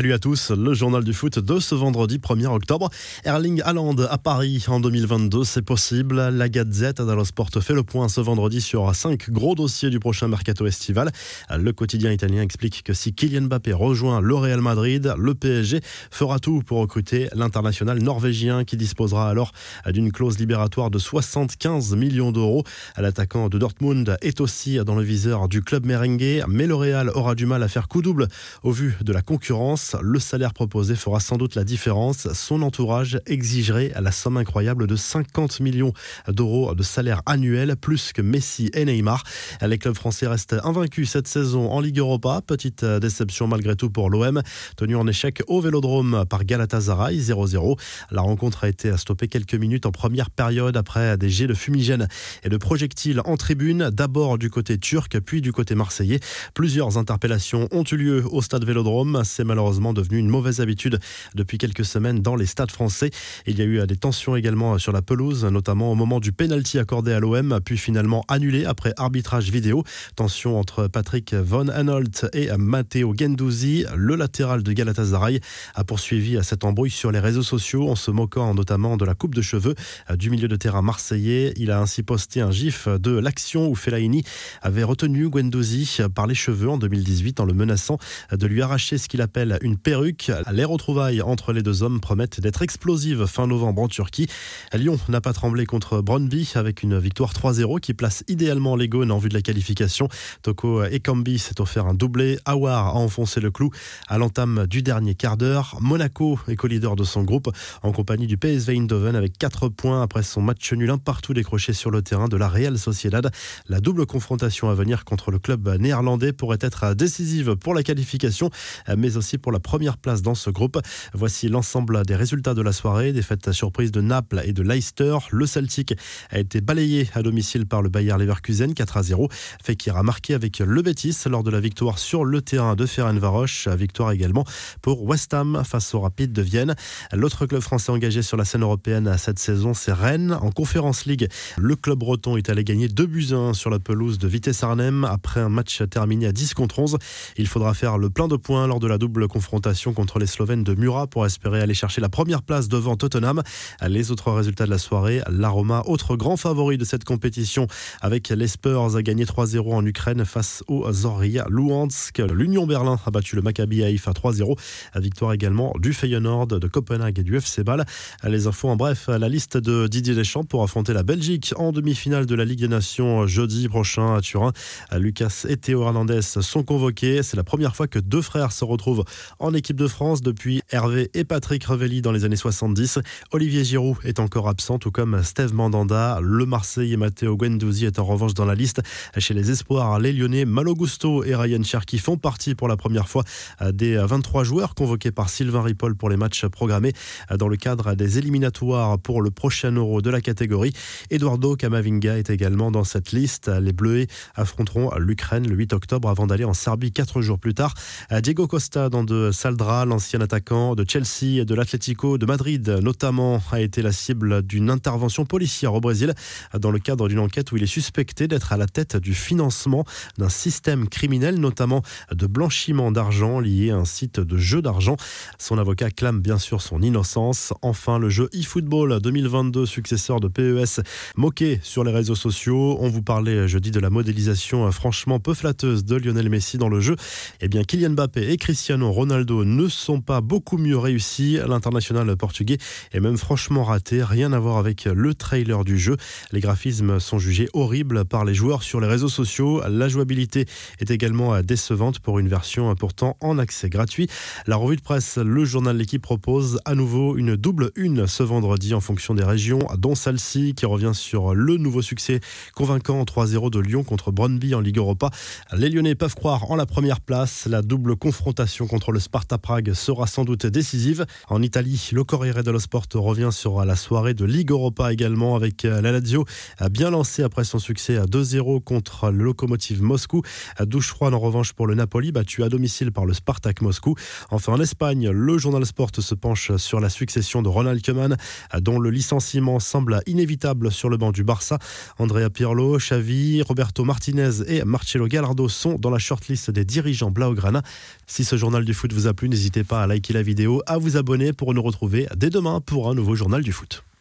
Salut à tous, le journal du foot de ce vendredi 1er octobre. Erling Haaland à Paris en 2022, c'est possible. La Gazette dello Sport fait le point ce vendredi sur cinq gros dossiers du prochain mercato estival. Le quotidien italien explique que si Kylian Mbappé rejoint le Real Madrid, le PSG fera tout pour recruter l'international norvégien qui disposera alors d'une clause libératoire de 75 millions d'euros. L'attaquant de Dortmund est aussi dans le viseur du club merengue, mais le Real aura du mal à faire coup double au vu de la concurrence le salaire proposé fera sans doute la différence. Son entourage exigerait la somme incroyable de 50 millions d'euros de salaire annuel, plus que Messi et Neymar. Les clubs français restent invaincus cette saison en Ligue Europa. Petite déception malgré tout pour l'OM, tenu en échec au Vélodrome par Galatasaray 0-0. La rencontre a été stoppée quelques minutes en première période après des jets de fumigène et de projectiles en tribune, d'abord du côté turc, puis du côté marseillais. Plusieurs interpellations ont eu lieu au stade Vélodrome. C'est malheureusement devenu une mauvaise habitude depuis quelques semaines dans les stades français. Il y a eu des tensions également sur la pelouse, notamment au moment du penalty accordé à l'OM, puis finalement annulé après arbitrage vidéo. Tension entre Patrick Von Anolt et Matteo Gendouzi, le latéral de Galatasaray, a poursuivi cette embrouille sur les réseaux sociaux en se moquant notamment de la coupe de cheveux du milieu de terrain marseillais. Il a ainsi posté un gif de l'action où Fellaini avait retenu Gendouzi par les cheveux en 2018 en le menaçant de lui arracher ce qu'il appelle une perruque. Les retrouvailles entre les deux hommes promettent d'être explosives fin novembre en Turquie. Lyon n'a pas tremblé contre Brøndby avec une victoire 3-0 qui place idéalement les Gaunes en vue de la qualification. Toko Ekambi s'est offert un doublé. Awar a enfoncé le clou à l'entame du dernier quart d'heure. Monaco est co-leader de son groupe en compagnie du PSV Eindhoven avec 4 points après son match nul un partout décroché sur le terrain de la Real Sociedad. La double confrontation à venir contre le club néerlandais pourrait être décisive pour la qualification mais aussi pour la première place dans ce groupe. Voici l'ensemble des résultats de la soirée. Défaite surprise de Naples et de Leicester. Le Celtic a été balayé à domicile par le Bayer Leverkusen 4 à 0. Fekir a marqué avec le Betis lors de la victoire sur le terrain de Ferencvarosh. Victoire également pour West Ham face au Rapide de Vienne. L'autre club français engagé sur la scène européenne cette saison, c'est Rennes. En Conférence League, le club breton est allé gagner 2 buts 1 sur la pelouse de Vitesse Arnhem après un match terminé à 10 contre 11. Il faudra faire le plein de points lors de la double confrontation contre les Slovènes de Murat pour espérer aller chercher la première place devant Tottenham. Les autres résultats de la soirée, la Roma, autre grand favori de cette compétition avec les Spurs a gagné 3-0 en Ukraine face aux Zorya Luhansk. L'Union Berlin a battu le Maccabi Haïf à 3-0. Victoire également du Feyenoord, de Copenhague et du FC Bâle. Les infos en bref, la liste de Didier Deschamps pour affronter la Belgique en demi-finale de la Ligue des Nations jeudi prochain à Turin. Lucas et Théo Hernandez sont convoqués. C'est la première fois que deux frères se retrouvent en équipe de France depuis Hervé et Patrick Revelli dans les années 70. Olivier Giroud est encore absent, tout comme Steve Mandanda. Le Marseille et Matteo Guendouzi est en revanche dans la liste. Chez les espoirs, les Lyonnais Malo Gusto et Ryan Cherki font partie pour la première fois des 23 joueurs convoqués par Sylvain Ripoll pour les matchs programmés dans le cadre des éliminatoires pour le prochain Euro de la catégorie. Eduardo Camavinga est également dans cette liste. Les Bleus affronteront l'Ukraine le 8 octobre avant d'aller en Serbie quatre jours plus tard. Diego Costa dans de Saldra, l'ancien attaquant de Chelsea et de l'Atlético de Madrid, notamment, a été la cible d'une intervention policière au Brésil dans le cadre d'une enquête où il est suspecté d'être à la tête du financement d'un système criminel, notamment de blanchiment d'argent lié à un site de jeu d'argent. Son avocat clame bien sûr son innocence. Enfin, le jeu eFootball 2022, successeur de PES, moqué sur les réseaux sociaux. On vous parlait jeudi de la modélisation franchement peu flatteuse de Lionel Messi dans le jeu. Eh bien, Kylian Mbappé et Cristiano Ronaldo ne sont pas beaucoup mieux réussis. L'international portugais est même franchement raté. Rien à voir avec le trailer du jeu. Les graphismes sont jugés horribles par les joueurs sur les réseaux sociaux. La jouabilité est également décevante pour une version pourtant en accès gratuit. La revue de presse, le journal L'équipe propose à nouveau une double une ce vendredi en fonction des régions, dont celle-ci qui revient sur le nouveau succès convaincant 3-0 de Lyon contre Brøndby en Ligue Europa. Les Lyonnais peuvent croire en la première place. La double confrontation contre le Sparta Prague sera sans doute décisive. En Italie, le Corriere dello Sport revient sur la soirée de Ligue Europa également avec euh, la Lazio bien lancé après son succès à 2-0 contre le Lokomotiv Moscou. Douche froide en revanche pour le Napoli battu à domicile par le Spartak Moscou. Enfin en Espagne, le journal Sport se penche sur la succession de Ronald Koeman dont le licenciement semble inévitable sur le banc du Barça. Andrea Pirlo, Xavi, Roberto Martinez et Marcelo Gallardo sont dans la shortlist des dirigeants Blaugrana. Si ce journal du foot vous a plu, n'hésitez pas à liker la vidéo, à vous abonner pour nous retrouver dès demain pour un nouveau journal du foot.